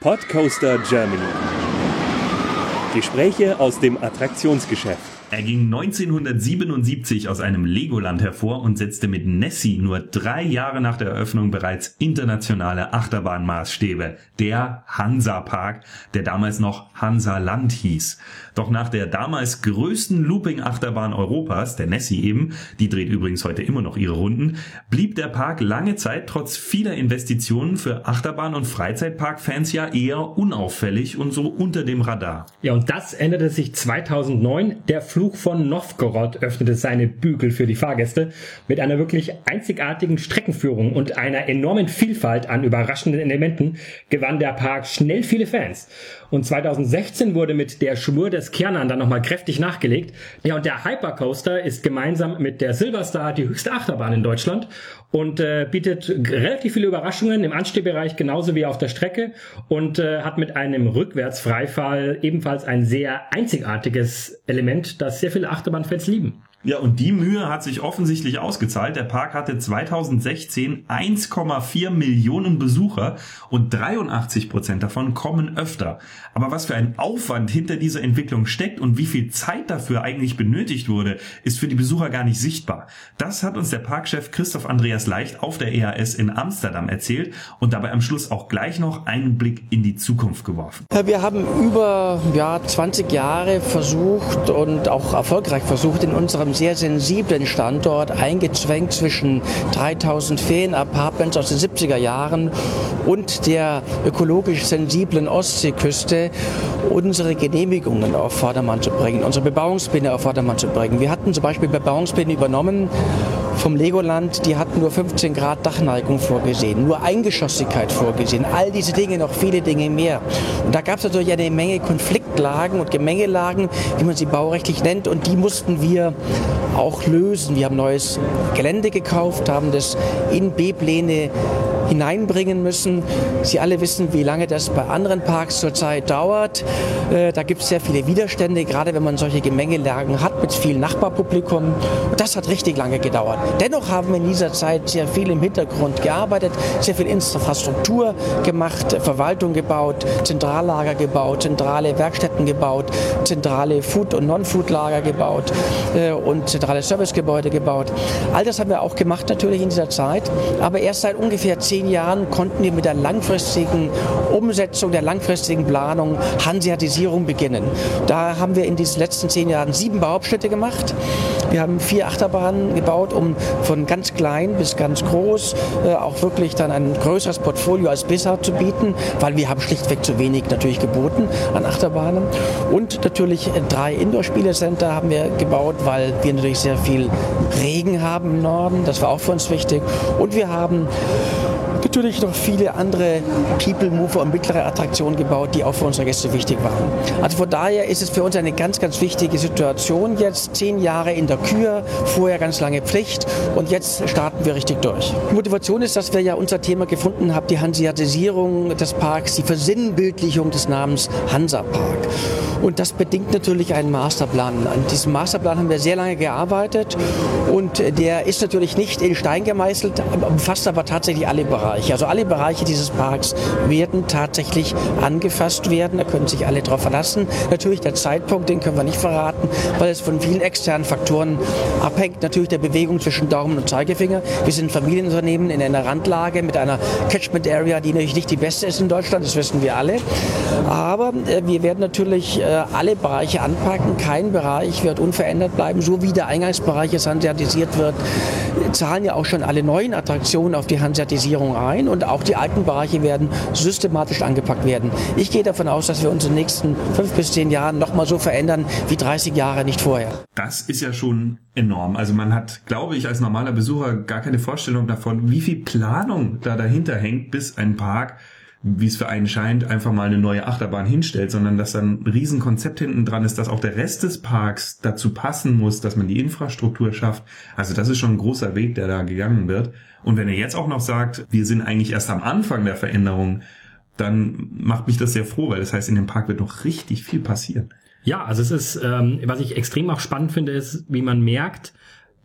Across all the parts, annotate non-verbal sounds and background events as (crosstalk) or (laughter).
Podcoaster Germany. Gespräche aus dem Attraktionsgeschäft. Er ging 1977 aus einem Legoland hervor und setzte mit Nessie nur drei Jahre nach der Eröffnung bereits internationale Achterbahnmaßstäbe, der Hansa Park, der damals noch Hansa Land hieß. Doch nach der damals größten Looping-Achterbahn Europas, der Nessie eben, die dreht übrigens heute immer noch ihre Runden, blieb der Park lange Zeit trotz vieler Investitionen für Achterbahn- und Freizeitpark-Fans ja eher unauffällig und so unter dem Radar. Ja, und das änderte sich 2009. Der Fluch von Novgorod öffnete seine Bügel für die Fahrgäste mit einer wirklich einzigartigen Streckenführung und einer enormen Vielfalt an überraschenden Elementen gewann der Park schnell viele Fans. Und 2016 wurde mit der Schwur des Kernern dann nochmal kräftig nachgelegt. Ja, und der Hypercoaster ist gemeinsam mit der Silverstar die höchste Achterbahn in Deutschland und äh, bietet relativ viele Überraschungen im Anstehbereich genauso wie auf der Strecke und äh, hat mit einem Rückwärtsfreifall ebenfalls ein sehr einzigartiges Element, das sehr viele Achterbahnfans lieben. Ja, und die Mühe hat sich offensichtlich ausgezahlt. Der Park hatte 2016 1,4 Millionen Besucher und 83 Prozent davon kommen öfter. Aber was für ein Aufwand hinter dieser Entwicklung steckt und wie viel Zeit dafür eigentlich benötigt wurde, ist für die Besucher gar nicht sichtbar. Das hat uns der Parkchef Christoph Andreas Leicht auf der EAS in Amsterdam erzählt und dabei am Schluss auch gleich noch einen Blick in die Zukunft geworfen. Wir haben über ja, 20 Jahre versucht und auch erfolgreich versucht, in unserem einem sehr sensiblen Standort, eingezwängt zwischen 3000 Ferienapartments aus den 70er Jahren und der ökologisch sensiblen Ostseeküste, unsere Genehmigungen auf Vordermann zu bringen, unsere Bebauungspläne auf Vordermann zu bringen. Wir hatten zum Beispiel Bebauungspläne übernommen vom Legoland, die hatten nur 15 Grad Dachneigung vorgesehen, nur Eingeschossigkeit vorgesehen, all diese Dinge, noch viele Dinge mehr. Und da gab es natürlich eine Menge Konfliktlagen und Gemengelagen, wie man sie baurechtlich nennt, und die mussten wir auch lösen. Wir haben neues Gelände gekauft, haben das in B-Pläne hineinbringen müssen. Sie alle wissen, wie lange das bei anderen Parks zurzeit dauert. Äh, da gibt es sehr viele Widerstände, gerade wenn man solche Gemengelagen hat mit viel Nachbarpublikum. Das hat richtig lange gedauert. Dennoch haben wir in dieser Zeit sehr viel im Hintergrund gearbeitet, sehr viel Infrastruktur gemacht, Verwaltung gebaut, Zentrallager gebaut, zentrale Werkstätten gebaut, zentrale Food- und Non-Food-Lager gebaut äh, und zentrale Servicegebäude gebaut. All das haben wir auch gemacht natürlich in dieser Zeit, aber erst seit ungefähr zehn zehn Jahren konnten wir mit der langfristigen Umsetzung, der langfristigen Planung Hanseatisierung beginnen. Da haben wir in diesen letzten zehn Jahren sieben Bauabschnitte gemacht. Wir haben vier Achterbahnen gebaut, um von ganz klein bis ganz groß äh, auch wirklich dann ein größeres Portfolio als bisher zu bieten, weil wir haben schlichtweg zu wenig natürlich geboten an Achterbahnen. Und natürlich drei Indoor-Spielecenter haben wir gebaut, weil wir natürlich sehr viel Regen haben im Norden. Das war auch für uns wichtig. Und wir haben natürlich noch viele andere People Mover und mittlere Attraktionen gebaut, die auch für unsere Gäste wichtig waren. Also von daher ist es für uns eine ganz, ganz wichtige Situation jetzt. Zehn Jahre in der Kür, vorher ganz lange Pflicht und jetzt starten wir richtig durch. Die Motivation ist, dass wir ja unser Thema gefunden haben, die Hanseatisierung des Parks, die Versinnbildlichung des Namens Hansa Park. Und das bedingt natürlich einen Masterplan. An diesem Masterplan haben wir sehr lange gearbeitet und der ist natürlich nicht in Stein gemeißelt, umfasst aber tatsächlich alle Bereiche. Also alle Bereiche dieses Parks werden tatsächlich angefasst werden. Da können sich alle darauf verlassen. Natürlich der Zeitpunkt, den können wir nicht verraten, weil es von vielen externen Faktoren abhängt. Natürlich der Bewegung zwischen Daumen und Zeigefinger. Wir sind Familienunternehmen in einer Randlage mit einer Catchment Area, die natürlich nicht die beste ist in Deutschland, das wissen wir alle. Aber äh, wir werden natürlich äh, alle Bereiche anpacken. Kein Bereich wird unverändert bleiben, so wie der Eingangsbereich jetzt hanseatisiert wird. Zahlen ja auch schon alle neuen Attraktionen auf die Hanseatisierung ein und auch die alten Bereiche werden systematisch angepackt werden. Ich gehe davon aus, dass wir uns in den nächsten fünf bis zehn Jahren nochmal so verändern wie 30 Jahre nicht vorher. Das ist ja schon enorm. Also man hat, glaube ich, als normaler Besucher gar keine Vorstellung davon, wie viel Planung da dahinter hängt, bis ein Park wie es für einen scheint, einfach mal eine neue Achterbahn hinstellt, sondern dass dann ein Riesenkonzept hinten dran ist, dass auch der Rest des Parks dazu passen muss, dass man die Infrastruktur schafft. Also das ist schon ein großer Weg, der da gegangen wird. Und wenn er jetzt auch noch sagt, wir sind eigentlich erst am Anfang der Veränderung, dann macht mich das sehr froh, weil das heißt, in dem Park wird noch richtig viel passieren. Ja, also es ist, ähm, was ich extrem auch spannend finde, ist, wie man merkt,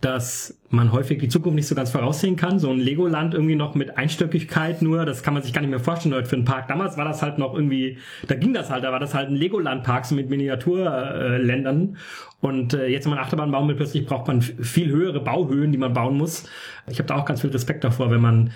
dass man häufig die Zukunft nicht so ganz voraussehen kann. So ein Legoland irgendwie noch mit Einstöckigkeit nur, das kann man sich gar nicht mehr vorstellen heute für einen Park. Damals war das halt noch irgendwie, da ging das halt, da war das halt ein Legoland-Park so mit Miniaturländern. Und äh, jetzt, wenn man Achterbahn bauen will, plötzlich braucht man viel höhere Bauhöhen, die man bauen muss. Ich habe da auch ganz viel Respekt davor, wenn man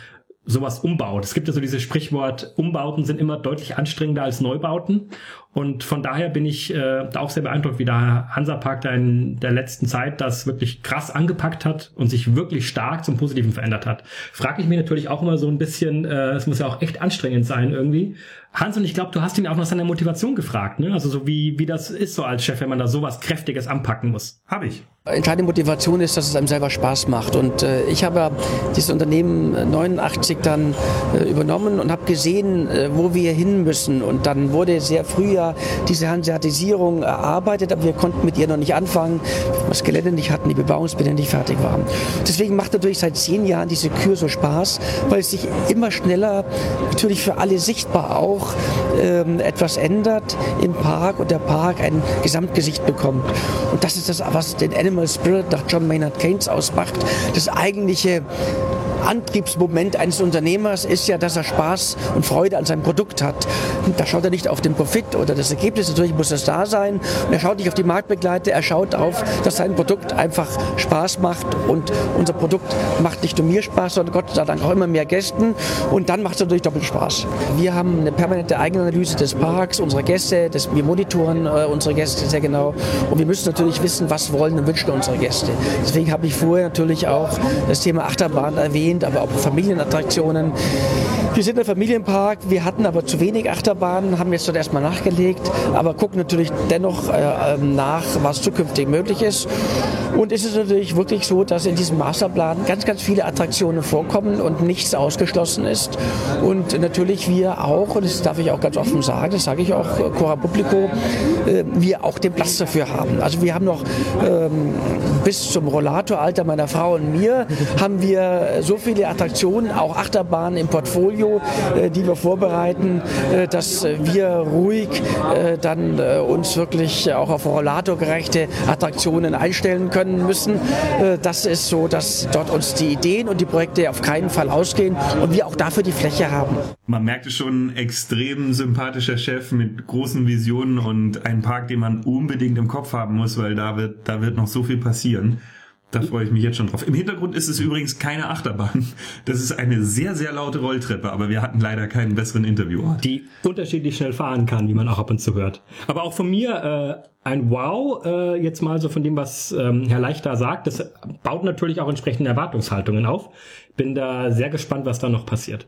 sowas umbaut. Es gibt ja so dieses Sprichwort, Umbauten sind immer deutlich anstrengender als Neubauten. Und von daher bin ich äh, da auch sehr beeindruckt, wie der Hansapark da in der letzten Zeit das wirklich krass angepackt hat und sich wirklich stark zum Positiven verändert hat. Frage ich mich natürlich auch immer so ein bisschen, äh, es muss ja auch echt anstrengend sein irgendwie. Hans, und ich glaube, du hast ihn auch nach seiner Motivation gefragt, ne? Also so wie, wie das ist so als Chef, wenn man da sowas Kräftiges anpacken muss. Habe ich. Entscheidende Motivation ist, dass es einem selber Spaß macht. Und äh, ich habe dieses Unternehmen 89 dann äh, übernommen und habe gesehen, äh, wo wir hin müssen. Und dann wurde sehr früh ja diese Hanseatisierung erarbeitet, aber wir konnten mit ihr noch nicht anfangen, weil das Gelände nicht hatten, die Bebauungspläne nicht fertig waren. Deswegen macht natürlich seit zehn Jahren diese Kür so Spaß, weil es sich immer schneller natürlich für alle sichtbar auch ähm, etwas ändert im Park und der Park ein Gesamtgesicht bekommt. Und das ist das, was den Animal Spirit nach John Maynard Keynes ausmacht. Das eigentliche Antriebsmoment eines Unternehmers ist ja, dass er Spaß und Freude an seinem Produkt hat. Da schaut er nicht auf den Profit oder das Ergebnis, natürlich muss das da sein. Und er schaut nicht auf die Marktbegleiter, er schaut auf, dass sein Produkt einfach Spaß macht. Und unser Produkt macht nicht nur mir Spaß, sondern Gott sei Dank auch immer mehr Gästen. Und dann macht es natürlich doppelt Spaß. Wir haben eine permanente Eigenanalyse des Parks, unserer Gäste, des, wir monitoren äh, unsere Gäste sehr genau. Und wir müssen natürlich wissen, was wollen und wünschen unsere Gäste. Deswegen habe ich vorher natürlich auch das Thema Achterbahn erwähnt, aber auch Familienattraktionen. Wir sind ein Familienpark, wir hatten aber zu wenig Achterbahnen, haben jetzt dort erstmal nachgelegt, aber gucken natürlich dennoch äh, ähm, nach, was zukünftig möglich ist. Und es ist natürlich wirklich so, dass in diesem Masterplan ganz, ganz viele Attraktionen vorkommen und nichts ausgeschlossen ist. Und natürlich wir auch, und das darf ich auch ganz offen sagen, das sage ich auch Cora Publico, äh, wir auch den Platz dafür haben. Also wir haben noch ähm, bis zum Rollatoralter meiner Frau und mir haben wir so viele Attraktionen, auch Achterbahnen im Portfolio, äh, die wir vorbereiten, äh, dass wir ruhig äh, dann äh, uns wirklich auch auf rollatorgerechte Attraktionen einstellen können müssen. Äh, das ist so, dass dort uns die Ideen und die Projekte auf keinen Fall ausgehen und wir auch dafür die Fläche haben. Man merkte schon, extrem sympathischer Chef mit großen Visionen und ein Park, den man unbedingt im Kopf haben muss, weil da wird, da wird noch so viel passieren. Da freue ich mich jetzt schon drauf. Im Hintergrund ist es übrigens keine Achterbahn. Das ist eine sehr, sehr laute Rolltreppe, aber wir hatten leider keinen besseren Interviewort. Die unterschiedlich schnell fahren kann, wie man auch ab und zu hört. Aber auch von mir äh, ein Wow, äh, jetzt mal so von dem, was ähm, Herr Leichter sagt. Das baut natürlich auch entsprechende Erwartungshaltungen auf. Bin da sehr gespannt, was da noch passiert.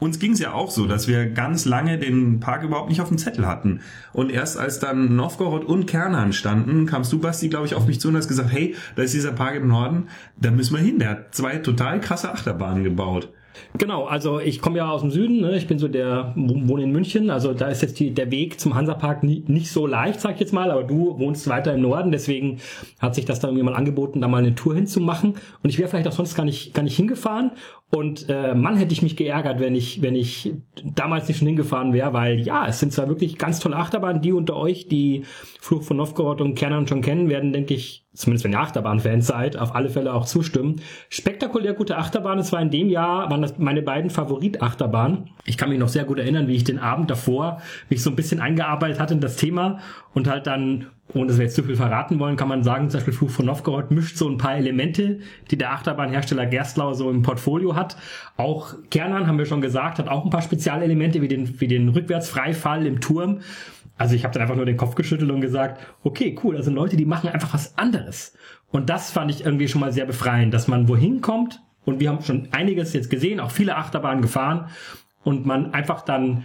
Uns ging es ja auch so, dass wir ganz lange den Park überhaupt nicht auf dem Zettel hatten. Und erst als dann Novgorod und Kernan standen, kamst du, Basti, glaube ich, auf mich zu und hast gesagt, hey, da ist dieser Park im Norden, da müssen wir hin. Der hat zwei total krasse Achterbahnen gebaut. Genau, also ich komme ja aus dem Süden, ne? ich bin so der, wohne in München, also da ist jetzt die, der Weg zum Hansapark nie, nicht so leicht, sag ich jetzt mal, aber du wohnst weiter im Norden, deswegen hat sich das dann irgendwie mal angeboten, da mal eine Tour hinzumachen. Und ich wäre vielleicht auch sonst gar nicht, gar nicht hingefahren. Und äh, Mann hätte ich mich geärgert, wenn ich, wenn ich damals nicht schon hingefahren wäre, weil ja, es sind zwar wirklich ganz tolle Achterbahnen, die unter euch, die Fluch von Novgorod und Kernan schon kennen, werden, denke ich, zumindest wenn ihr Achterbahn-Fans seid, auf alle Fälle auch zustimmen. Spektakulär gute Achterbahn, es war in dem Jahr, waren das meine beiden Favorit-Achterbahnen. Ich kann mich noch sehr gut erinnern, wie ich den Abend davor mich so ein bisschen eingearbeitet hatte in das Thema und halt dann ohne dass wir jetzt zu viel verraten wollen, kann man sagen, zum Beispiel Fluch von Novgorod mischt so ein paar Elemente, die der Achterbahnhersteller Gerstlau so im Portfolio hat. Auch Kernan, haben wir schon gesagt, hat auch ein paar Spezialelemente wie den, wie den Rückwärtsfreifall im Turm. Also ich habe dann einfach nur den Kopf geschüttelt und gesagt, okay, cool, sind Leute, die machen einfach was anderes. Und das fand ich irgendwie schon mal sehr befreiend, dass man wohin kommt und wir haben schon einiges jetzt gesehen, auch viele Achterbahnen gefahren und man einfach dann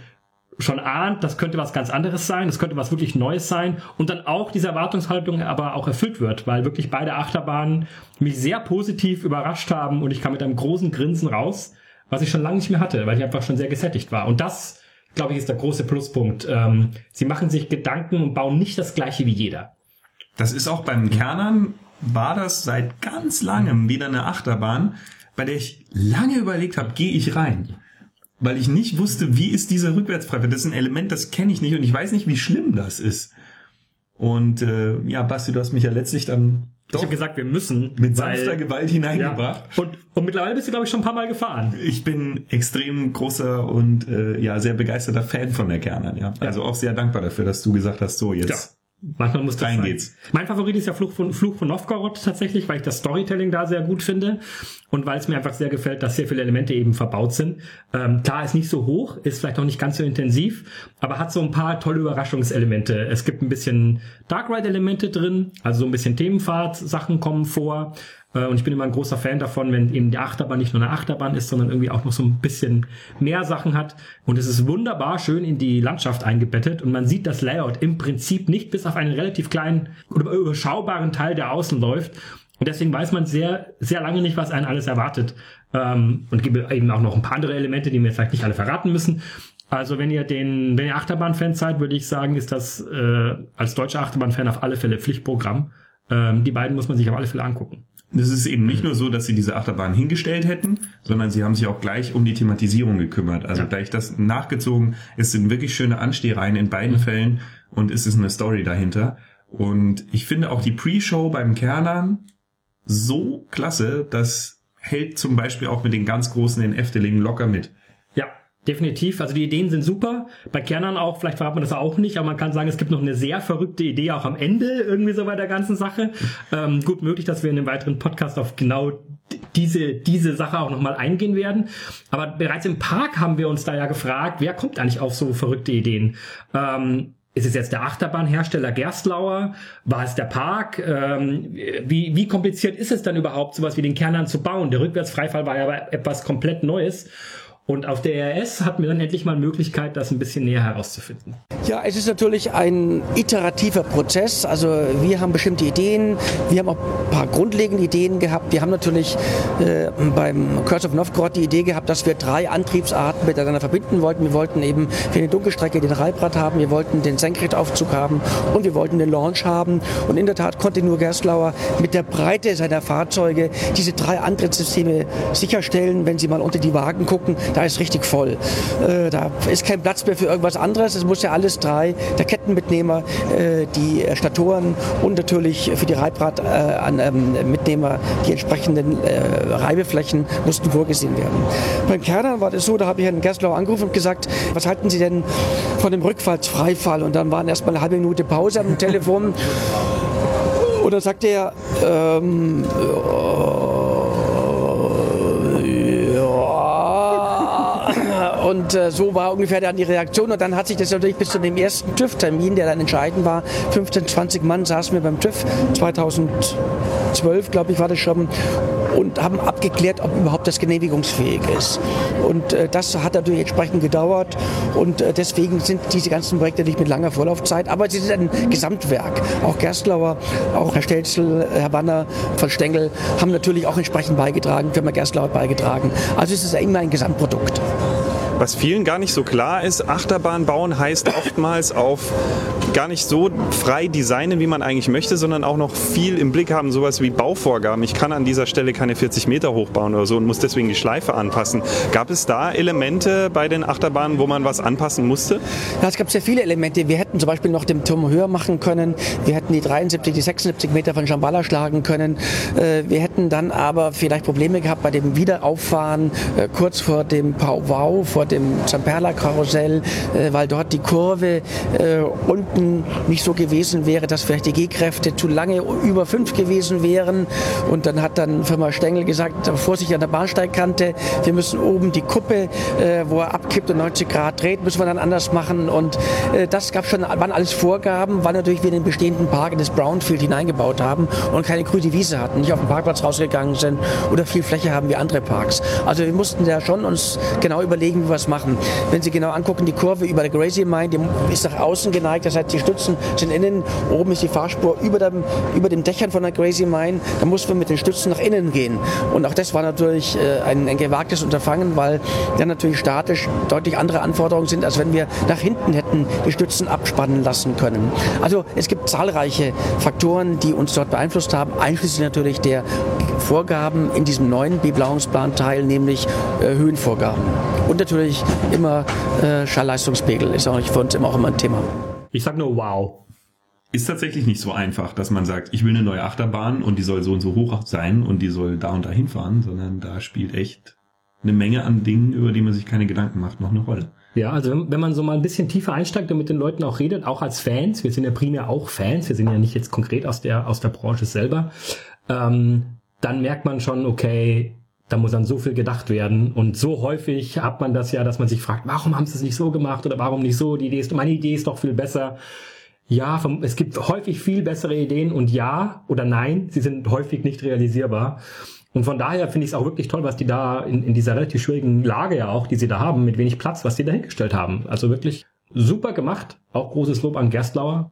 schon ahnt, das könnte was ganz anderes sein, das könnte was wirklich Neues sein und dann auch diese Erwartungshaltung aber auch erfüllt wird, weil wirklich beide Achterbahnen mich sehr positiv überrascht haben und ich kam mit einem großen Grinsen raus, was ich schon lange nicht mehr hatte, weil ich einfach schon sehr gesättigt war. Und das, glaube ich, ist der große Pluspunkt. Ähm, sie machen sich Gedanken und bauen nicht das gleiche wie jeder. Das ist auch beim Kernern, war das seit ganz langem wieder eine Achterbahn, bei der ich lange überlegt habe, gehe ich rein weil ich nicht wusste, wie ist dieser Rückwärtsfreifall. Das ist ein Element, das kenne ich nicht und ich weiß nicht, wie schlimm das ist. Und äh, ja, Basti, du hast mich ja letztlich dann ich habe gesagt, wir müssen. Mit sanfter weil, Gewalt hineingebracht. Ja. Und, und mittlerweile bist du, glaube ich, schon ein paar Mal gefahren. Ich bin extrem großer und äh, ja sehr begeisterter Fan von der Kernern, ja. Also ja. auch sehr dankbar dafür, dass du gesagt hast, so jetzt. Manchmal muss das Rein sein. geht's. Mein Favorit ist ja Fluch von, Fluch von Novgorod tatsächlich, weil ich das Storytelling da sehr gut finde und weil es mir einfach sehr gefällt, dass sehr viele Elemente eben verbaut sind. Ähm, klar, ist nicht so hoch, ist vielleicht auch nicht ganz so intensiv, aber hat so ein paar tolle Überraschungselemente. Es gibt ein bisschen Dark Ride Elemente drin, also so ein bisschen Themenfahrt Sachen kommen vor. Äh, und ich bin immer ein großer Fan davon, wenn eben die Achterbahn nicht nur eine Achterbahn ist, sondern irgendwie auch noch so ein bisschen mehr Sachen hat. Und es ist wunderbar schön in die Landschaft eingebettet und man sieht das Layout im Prinzip nicht bis auf einen relativ kleinen oder überschaubaren Teil, der außen läuft. Und deswegen weiß man sehr, sehr lange nicht, was einen alles erwartet. Ähm, und gibt eben auch noch ein paar andere Elemente, die mir vielleicht nicht alle verraten müssen. Also wenn ihr den, wenn ihr Achterbahn-Fan seid, würde ich sagen, ist das äh, als deutscher Achterbahn-Fan auf alle Fälle Pflichtprogramm. Ähm, die beiden muss man sich auf alle Fälle angucken. Es ist eben nicht nur so, dass sie diese Achterbahn hingestellt hätten, sondern sie haben sich auch gleich um die Thematisierung gekümmert. Also ja. gleich das nachgezogen. Es sind wirklich schöne Anstehreihen in beiden mhm. Fällen und es ist eine Story dahinter. Und ich finde auch die Pre-Show beim Kernern so klasse, das hält zum Beispiel auch mit den ganz großen in Efteling locker mit. Definitiv. Also die Ideen sind super. Bei Kernern auch, vielleicht verraten man das auch nicht, aber man kann sagen, es gibt noch eine sehr verrückte Idee auch am Ende irgendwie so bei der ganzen Sache. Ähm, gut möglich, dass wir in einem weiteren Podcast auf genau diese, diese Sache auch nochmal eingehen werden. Aber bereits im Park haben wir uns da ja gefragt, wer kommt eigentlich auf so verrückte Ideen? Ähm, ist es jetzt der Achterbahnhersteller Gerstlauer? War es der Park? Ähm, wie, wie kompliziert ist es dann überhaupt, sowas wie den Kernern zu bauen? Der Rückwärtsfreifall war ja etwas komplett Neues. Und auf der RS hatten wir dann endlich mal Möglichkeit, das ein bisschen näher herauszufinden. Ja, es ist natürlich ein iterativer Prozess. Also wir haben bestimmte Ideen, wir haben auch ein paar grundlegende Ideen gehabt. Wir haben natürlich äh, beim Curse of Novgorod die Idee gehabt, dass wir drei Antriebsarten miteinander verbinden wollten. Wir wollten eben für die Dunkelstrecke den Reibrad haben, wir wollten den Senkrechtaufzug haben und wir wollten den Launch haben. Und in der Tat konnte nur Gerstlauer mit der Breite seiner Fahrzeuge diese drei Antriebssysteme sicherstellen. Wenn Sie mal unter die Wagen gucken, da ist richtig voll. Äh, da ist kein Platz mehr für irgendwas anderes. Es muss ja alles drei, der Kettenmitnehmer, äh, die Statoren und natürlich für die Reibradmitnehmer äh, die entsprechenden äh, Reibeflächen mussten vorgesehen werden. Beim Kernern war das so, da habe ich Herrn Gerslau angerufen und gesagt, was halten Sie denn von dem Rückfallsfreifall? Und dann waren erstmal eine halbe Minute Pause am Telefon. (laughs) Und dann sagte er, ähm, Und äh, so war ungefähr dann die Reaktion. Und dann hat sich das natürlich bis zu dem ersten TÜV-Termin, der dann entscheidend war, 15, 20 Mann saßen wir beim TÜV, 2012, glaube ich, war das schon, und haben abgeklärt, ob überhaupt das genehmigungsfähig ist. Und äh, das hat natürlich entsprechend gedauert. Und äh, deswegen sind diese ganzen Projekte nicht mit langer Vorlaufzeit, aber sie sind ein Gesamtwerk. Auch Gerstlauer, auch Herr Stelzel, Herr Banner von Stengel haben natürlich auch entsprechend beigetragen, Firma Gerstlauer beigetragen. Also es ist ja immer ein Gesamtprodukt. Was vielen gar nicht so klar ist, Achterbahn bauen heißt oftmals auf gar nicht so frei designen, wie man eigentlich möchte, sondern auch noch viel im Blick haben, sowas wie Bauvorgaben. Ich kann an dieser Stelle keine 40 Meter hochbauen oder so und muss deswegen die Schleife anpassen. Gab es da Elemente bei den Achterbahnen, wo man was anpassen musste? Ja, es gab sehr viele Elemente. Wir hätten zum Beispiel noch den Turm höher machen können. Wir hätten die 73, die 76 Meter von Shambhala schlagen können. Äh, wir hätten dann aber vielleicht Probleme gehabt bei dem Wiederauffahren äh, kurz vor dem Wow, vor dem Zamperla-Karussell, äh, weil dort die Kurve unten nicht so gewesen wäre, dass vielleicht die G-Kräfte zu lange über fünf gewesen wären. Und dann hat dann Firma Stengel gesagt, Vorsicht an der Bahnsteigkante, wir müssen oben die Kuppe, äh, wo er abkippt und 90 Grad dreht, müssen wir dann anders machen. Und äh, das gab schon, waren alles Vorgaben, weil natürlich wir den bestehenden Park in das Brownfield hineingebaut haben und keine grüne Wiese hatten, nicht auf den Parkplatz rausgegangen sind oder viel Fläche haben wie andere Parks. Also wir mussten da schon uns genau überlegen, wie wir es machen. Wenn Sie genau angucken, die Kurve über der Gracie Mine, die ist nach außen geneigt, das heißt, die Stützen sind innen, oben ist die Fahrspur über dem, über dem Dächern von der Crazy Mine, da mussten wir mit den Stützen nach innen gehen. Und auch das war natürlich äh, ein, ein gewagtes Unterfangen, weil dann natürlich statisch deutlich andere Anforderungen sind, als wenn wir nach hinten hätten die Stützen abspannen lassen können. Also es gibt zahlreiche Faktoren, die uns dort beeinflusst haben, einschließlich natürlich der Vorgaben in diesem neuen Bebauungsplan-Teil, nämlich äh, Höhenvorgaben. Und natürlich immer äh, Schallleistungspegel ist auch für uns immer auch immer ein Thema. Ich sag nur wow. ist tatsächlich nicht so einfach, dass man sagt, ich will eine neue Achterbahn und die soll so und so hoch sein und die soll da und da hinfahren, sondern da spielt echt eine Menge an Dingen, über die man sich keine Gedanken macht, noch eine Rolle. Ja, also wenn, wenn man so mal ein bisschen tiefer einsteigt und mit den Leuten auch redet, auch als Fans, wir sind ja primär auch Fans, wir sind ja nicht jetzt konkret aus der, aus der Branche selber, ähm, dann merkt man schon, okay, da muss an so viel gedacht werden. Und so häufig hat man das ja, dass man sich fragt, warum haben sie es nicht so gemacht oder warum nicht so? Die Idee ist, meine Idee ist doch viel besser. Ja, es gibt häufig viel bessere Ideen und ja oder nein, sie sind häufig nicht realisierbar. Und von daher finde ich es auch wirklich toll, was die da in, in dieser relativ schwierigen Lage ja auch, die sie da haben, mit wenig Platz, was die da hingestellt haben. Also wirklich super gemacht. Auch großes Lob an Gerstlauer,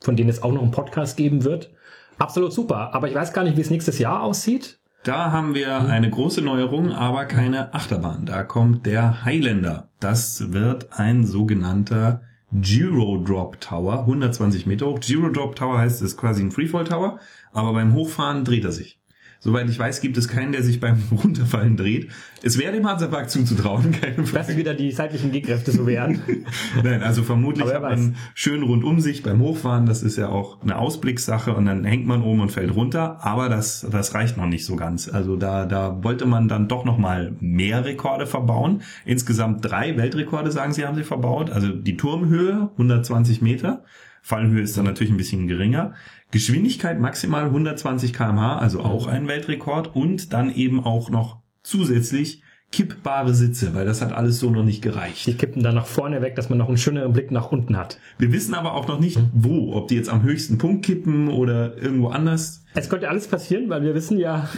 von denen es auch noch einen Podcast geben wird. Absolut super. Aber ich weiß gar nicht, wie es nächstes Jahr aussieht. Da haben wir eine große Neuerung, aber keine Achterbahn. Da kommt der Highlander. Das wird ein sogenannter Giro Drop Tower, 120 Meter hoch. Giro Drop Tower heißt, es ist quasi ein Freefall Tower, aber beim Hochfahren dreht er sich. Soweit ich weiß, gibt es keinen, der sich beim (laughs) Runterfallen dreht. Es wäre dem Hansapark zuzutrauen, (laughs) keine Frage. Dass wieder die seitlichen Gehkräfte so wären. (laughs) Nein, also vermutlich hat man schön rundum sich beim Hochfahren. Das ist ja auch eine Ausblickssache und dann hängt man oben und fällt runter. Aber das, das reicht noch nicht so ganz. Also da, da wollte man dann doch noch mal mehr Rekorde verbauen. Insgesamt drei Weltrekorde, sagen sie, haben sie verbaut. Also die Turmhöhe, 120 Meter. Fallhöhe ist dann natürlich ein bisschen geringer. Geschwindigkeit maximal 120 kmh, also auch ein Weltrekord und dann eben auch noch zusätzlich kippbare Sitze, weil das hat alles so noch nicht gereicht. Die kippen dann nach vorne weg, dass man noch einen schöneren Blick nach unten hat. Wir wissen aber auch noch nicht, wo, ob die jetzt am höchsten Punkt kippen oder irgendwo anders. Es könnte alles passieren, weil wir wissen ja,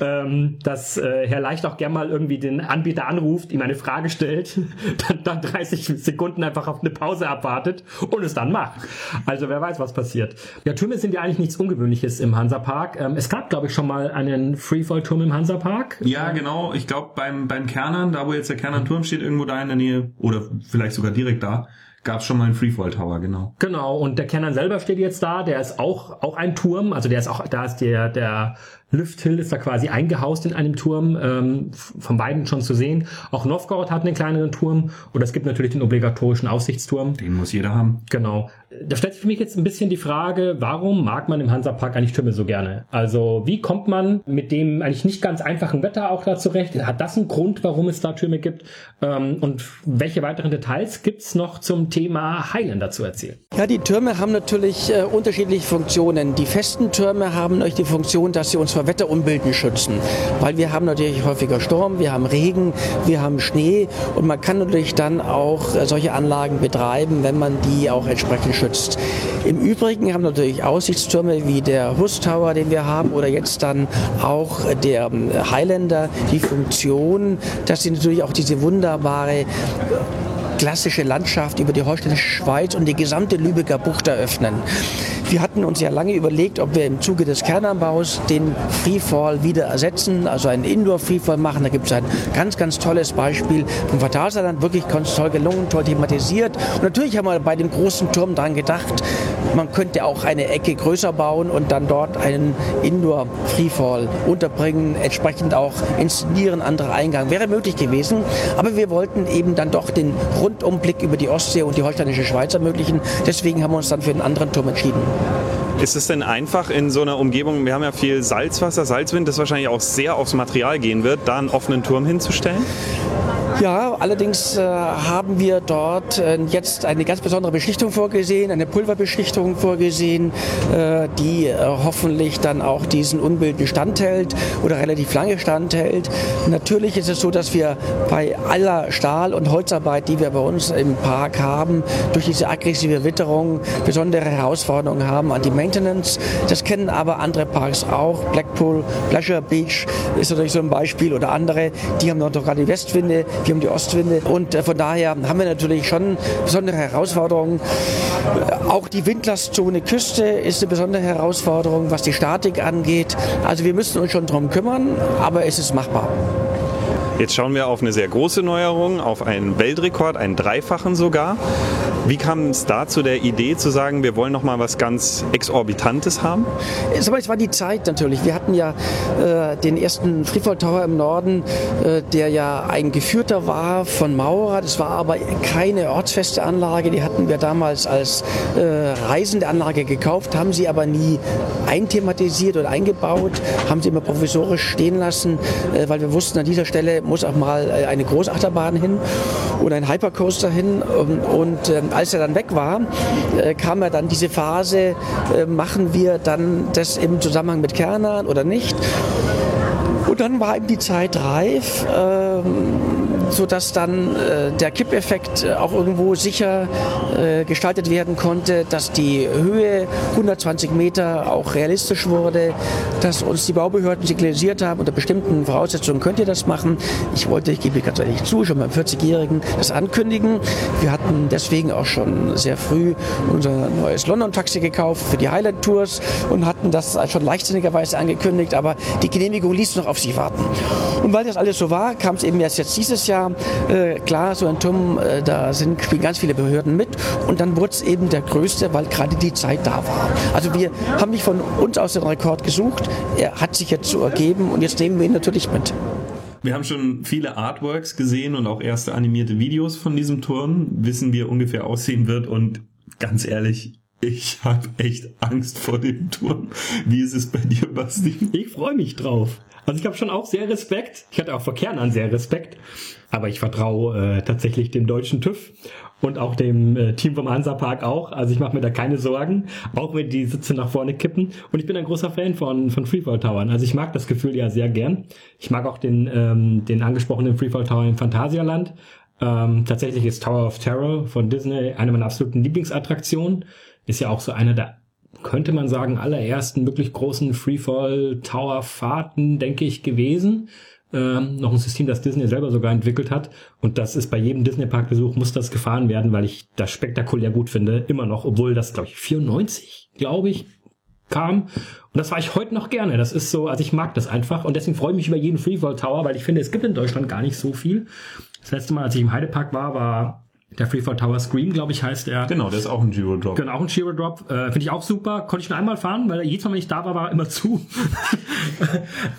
ähm, dass äh, Herr Leicht auch gern mal irgendwie den Anbieter anruft, ihm eine Frage stellt, (laughs) dann, dann 30 Sekunden einfach auf eine Pause abwartet und es dann macht. Also wer weiß, was passiert. Ja, Türme sind ja eigentlich nichts Ungewöhnliches im Hansapark. Ähm, es gab, glaube ich, schon mal einen Freefall-Turm im Hansapark. Ja, genau. Ich glaube beim, beim Kernern, da wo jetzt der Kernern-Turm steht, irgendwo da in der Nähe oder vielleicht sogar direkt da, Gab schon mal einen Freefall Tower, genau. Genau, und der Kernern selber steht jetzt da, der ist auch, auch ein Turm, also der ist auch, da ist der, der Lüfthill ist da quasi eingehaust in einem Turm, ähm, von beiden schon zu sehen. Auch Novgorod hat einen kleineren Turm und es gibt natürlich den obligatorischen Aussichtsturm. Den muss jeder haben. Genau. Da stellt sich für mich jetzt ein bisschen die Frage, warum mag man im Hansapark eigentlich Türme so gerne? Also wie kommt man mit dem eigentlich nicht ganz einfachen Wetter auch da zurecht? Hat das einen Grund, warum es da Türme gibt? Ähm, und welche weiteren Details gibt's noch zum Thema Highlander zu erzählen? Ja, die Türme haben natürlich äh, unterschiedliche Funktionen. Die festen Türme haben euch die Funktion, dass sie uns vor Wetterunbilden schützen. Weil wir haben natürlich häufiger Sturm, wir haben Regen, wir haben Schnee und man kann natürlich dann auch äh, solche Anlagen betreiben, wenn man die auch entsprechend schützt. Im Übrigen haben natürlich Aussichtstürme wie der Hus Tower, den wir haben, oder jetzt dann auch der ähm, Highlander die Funktion, dass sie natürlich auch diese wunderbare klassische Landschaft über die holsteinische Schweiz und die gesamte Lübecker Bucht eröffnen. Wir hatten uns ja lange überlegt, ob wir im Zuge des Kernanbaus den Freefall wieder ersetzen, also einen Indoor-Freefall machen. Da gibt es ein ganz, ganz tolles Beispiel vom Fatalsaarland, wirklich ganz toll gelungen, toll thematisiert. Und natürlich haben wir bei dem großen Turm daran gedacht, man könnte auch eine Ecke größer bauen und dann dort einen Indoor-Freefall unterbringen, entsprechend auch inszenieren, anderer Eingang. Wäre möglich gewesen, aber wir wollten eben dann doch den Rundumblick über die Ostsee und die holsteinische Schweiz ermöglichen. Deswegen haben wir uns dann für einen anderen Turm entschieden. Ist es denn einfach in so einer Umgebung, wir haben ja viel Salzwasser, Salzwind, das wahrscheinlich auch sehr aufs Material gehen wird, da einen offenen Turm hinzustellen? Ja, allerdings äh, haben wir dort äh, jetzt eine ganz besondere Beschichtung vorgesehen, eine Pulverbeschichtung vorgesehen, äh, die äh, hoffentlich dann auch diesen Unbilden standhält oder relativ lange standhält. Natürlich ist es so, dass wir bei aller Stahl- und Holzarbeit, die wir bei uns im Park haben, durch diese aggressive Witterung besondere Herausforderungen haben an die Maintenance. Das kennen aber andere Parks auch. Blackpool, Pleasure Beach ist natürlich so ein Beispiel oder andere. Die haben noch gerade die Westwinde wir haben die Ostwinde und äh, von daher haben wir natürlich schon besondere Herausforderungen. Auch die Windlastzone Küste ist eine besondere Herausforderung, was die Statik angeht. Also wir müssen uns schon darum kümmern, aber es ist machbar. Jetzt schauen wir auf eine sehr große Neuerung, auf einen Weltrekord, einen dreifachen sogar. Wie kam es dazu der Idee zu sagen, wir wollen noch mal was ganz Exorbitantes haben? Es war die Zeit natürlich. Wir hatten ja äh, den ersten Freefall Tower im Norden, äh, der ja ein geführter war von Maurer. Das war aber keine ortsfeste Anlage. Die hatten wir damals als äh, reisende Anlage gekauft, haben sie aber nie einthematisiert oder eingebaut, haben sie immer provisorisch stehen lassen, äh, weil wir wussten, an dieser Stelle muss auch mal äh, eine Großachterbahn hin oder ein Hypercoaster hin. Und, und ähm, als er dann weg war, äh, kam ja dann diese Phase, äh, machen wir dann das im Zusammenhang mit Kernan oder nicht. Und dann war eben die Zeit reif. Ähm, sodass dann äh, der Kippeffekt äh, auch irgendwo sicher äh, gestaltet werden konnte, dass die Höhe 120 Meter auch realistisch wurde, dass uns die Baubehörden signalisiert haben, unter bestimmten Voraussetzungen könnt ihr das machen. Ich wollte, ich gebe ganz ehrlich zu, schon beim 40-Jährigen das ankündigen. Wir hatten deswegen auch schon sehr früh unser neues London-Taxi gekauft für die Highland Tours und hatten das schon leichtsinnigerweise angekündigt, aber die Genehmigung ließ noch auf sich warten. Und weil das alles so war, kam es eben erst jetzt dieses Jahr ja, äh, klar, so ein Turm, äh, da sind, spielen ganz viele Behörden mit und dann wurde es eben der größte, weil gerade die Zeit da war. Also wir haben nicht von uns aus den Rekord gesucht, er hat sich jetzt so ergeben und jetzt nehmen wir ihn natürlich mit. Wir haben schon viele Artworks gesehen und auch erste animierte Videos von diesem Turm, wissen, wie er ungefähr aussehen wird und ganz ehrlich, ich habe echt Angst vor dem Turm. Wie ist es bei dir, Basti? Ich freue mich drauf. Also ich habe schon auch sehr Respekt. Ich hatte auch vor Kern an sehr Respekt. Aber ich vertraue äh, tatsächlich dem deutschen TÜV und auch dem äh, Team vom Hansapark auch. Also ich mache mir da keine Sorgen, auch wenn die Sitze nach vorne kippen. Und ich bin ein großer Fan von, von Freefall Towern. Also ich mag das Gefühl ja sehr gern. Ich mag auch den, ähm, den angesprochenen Freefall Tower im Phantasialand. Ähm, tatsächlich ist Tower of Terror von Disney eine meiner absoluten Lieblingsattraktionen. Ist ja auch so einer der könnte man sagen, allerersten wirklich großen Freefall-Tower-Fahrten, denke ich, gewesen. Ähm, noch ein System, das Disney selber sogar entwickelt hat. Und das ist bei jedem Disney-Park-Besuch muss das gefahren werden, weil ich das spektakulär gut finde. Immer noch, obwohl das, glaube ich, 94, glaube ich, kam. Und das war ich heute noch gerne. Das ist so, also ich mag das einfach. Und deswegen freue ich mich über jeden Freefall Tower, weil ich finde, es gibt in Deutschland gar nicht so viel. Das letzte Mal, als ich im Heidepark war, war der Freefall Tower Scream, glaube ich, heißt er. Genau, der ist auch ein Giro Drop. Genau, auch ein Giro Drop. Äh, Finde ich auch super. Konnte ich nur einmal fahren, weil jedes Mal, wenn ich da war, war er immer zu.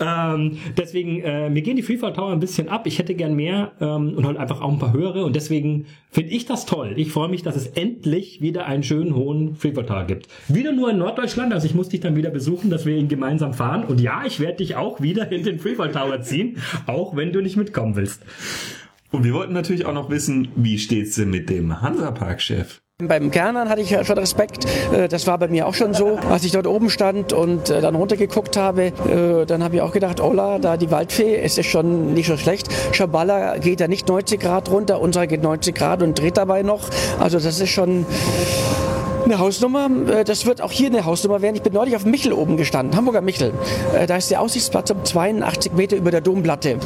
(laughs) ähm, deswegen, äh, mir gehen die Freefall Tower ein bisschen ab. Ich hätte gern mehr ähm, und halt einfach auch ein paar höhere. Und deswegen finde ich das toll. Ich freue mich, dass es endlich wieder einen schönen hohen Freefall Tower gibt. Wieder nur in Norddeutschland. Also ich muss dich dann wieder besuchen, dass wir ihn gemeinsam fahren. Und ja, ich werde dich auch wieder in den Freefall Tower ziehen, auch wenn du nicht mitkommen willst. Und wir wollten natürlich auch noch wissen, wie steht's denn mit dem Hansapark-Chef? Beim Kernern hatte ich ja schon Respekt. Äh, das war bei mir auch schon so. Als ich dort oben stand und äh, dann runtergeguckt habe, äh, dann habe ich auch gedacht, Ola, da die Waldfee, es ist schon nicht so schlecht. Schaballa geht da nicht 90 Grad runter, unserer geht 90 Grad und dreht dabei noch. Also das ist schon eine Hausnummer. Äh, das wird auch hier eine Hausnummer werden. Ich bin neulich auf Michel oben gestanden, Hamburger Michel. Äh, da ist der Aussichtsplatz um 82 Meter über der Domplatte.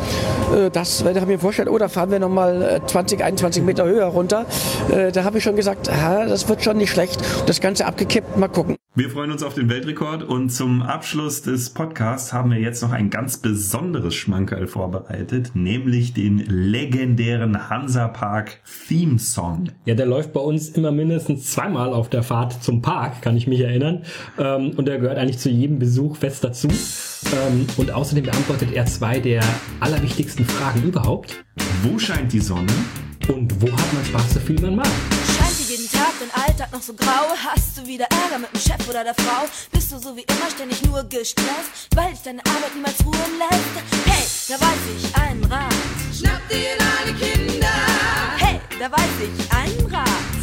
Äh, das, da habe ich mir vorgestellt, oh, da fahren wir nochmal 20, 21 Meter höher runter. Da habe ich schon gesagt, das wird schon nicht schlecht. Das Ganze abgekippt, mal gucken. Wir freuen uns auf den Weltrekord und zum Abschluss des Podcasts haben wir jetzt noch ein ganz besonderes Schmankerl vorbereitet, nämlich den legendären Hansapark Theme Song. Ja, der läuft bei uns immer mindestens zweimal auf der Fahrt zum Park, kann ich mich erinnern. Ähm, und der gehört eigentlich zu jedem Besuch fest dazu. Ähm, und außerdem beantwortet er zwei der allerwichtigsten Fragen überhaupt. Wo scheint die Sonne? Und wo hat man Spaß, so viel man mag? jeden Tag dein Alltag noch so grau? Hast du wieder Ärger mit dem Chef oder der Frau? Bist du so wie immer ständig nur gestresst, weil dich deine Arbeit niemals ruhen lässt? Hey, da weiß ich einen Rat. Schnapp dir deine Kinder. Hey, da weiß ich einen Rat.